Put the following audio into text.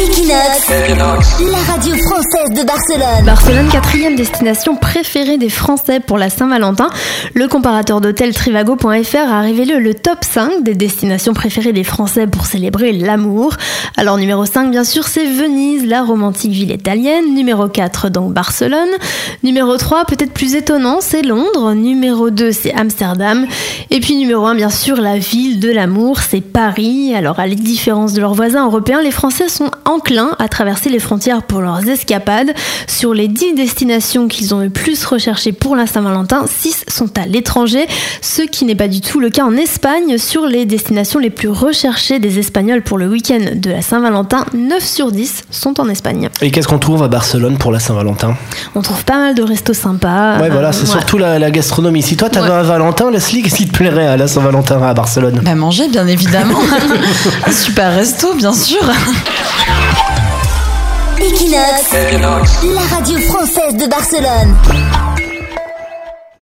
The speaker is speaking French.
Equinox, la radio française de Barcelone. Barcelone, quatrième destination préférée des Français pour la Saint-Valentin. Le comparateur d'hôtel Trivago.fr a révélé le top 5 des destinations préférées des Français pour célébrer l'amour. Alors numéro 5, bien sûr, c'est Venise, la romantique ville italienne. Numéro 4, donc Barcelone. Numéro 3, peut-être plus étonnant, c'est Londres. Numéro 2, c'est Amsterdam. Et puis numéro 1, bien sûr, la ville de l'amour, c'est Paris. Alors à la différence de leurs voisins européens, les Français sont enclins à traverser les frontières pour leurs escapades. Sur les 10 destinations qu'ils ont le plus recherchées pour la Saint-Valentin, 6 sont à l'étranger, ce qui n'est pas du tout le cas en Espagne. Sur les destinations les plus recherchées des Espagnols pour le week-end de la Saint-Valentin, 9 sur 10 sont en Espagne. Et qu'est-ce qu'on trouve à Barcelone pour la Saint-Valentin? On trouve pas mal de restos sympas. Ouais, voilà, c'est Euh, surtout la, la gastronomie. Si toi, t'avais Ouais. un Valentin, Leslie, qu'est-ce qui te plairait à la Saint-Valentin à Barcelone Bah manger, bien évidemment. Un super resto, bien sûr. Equinox, la radio française de Barcelone.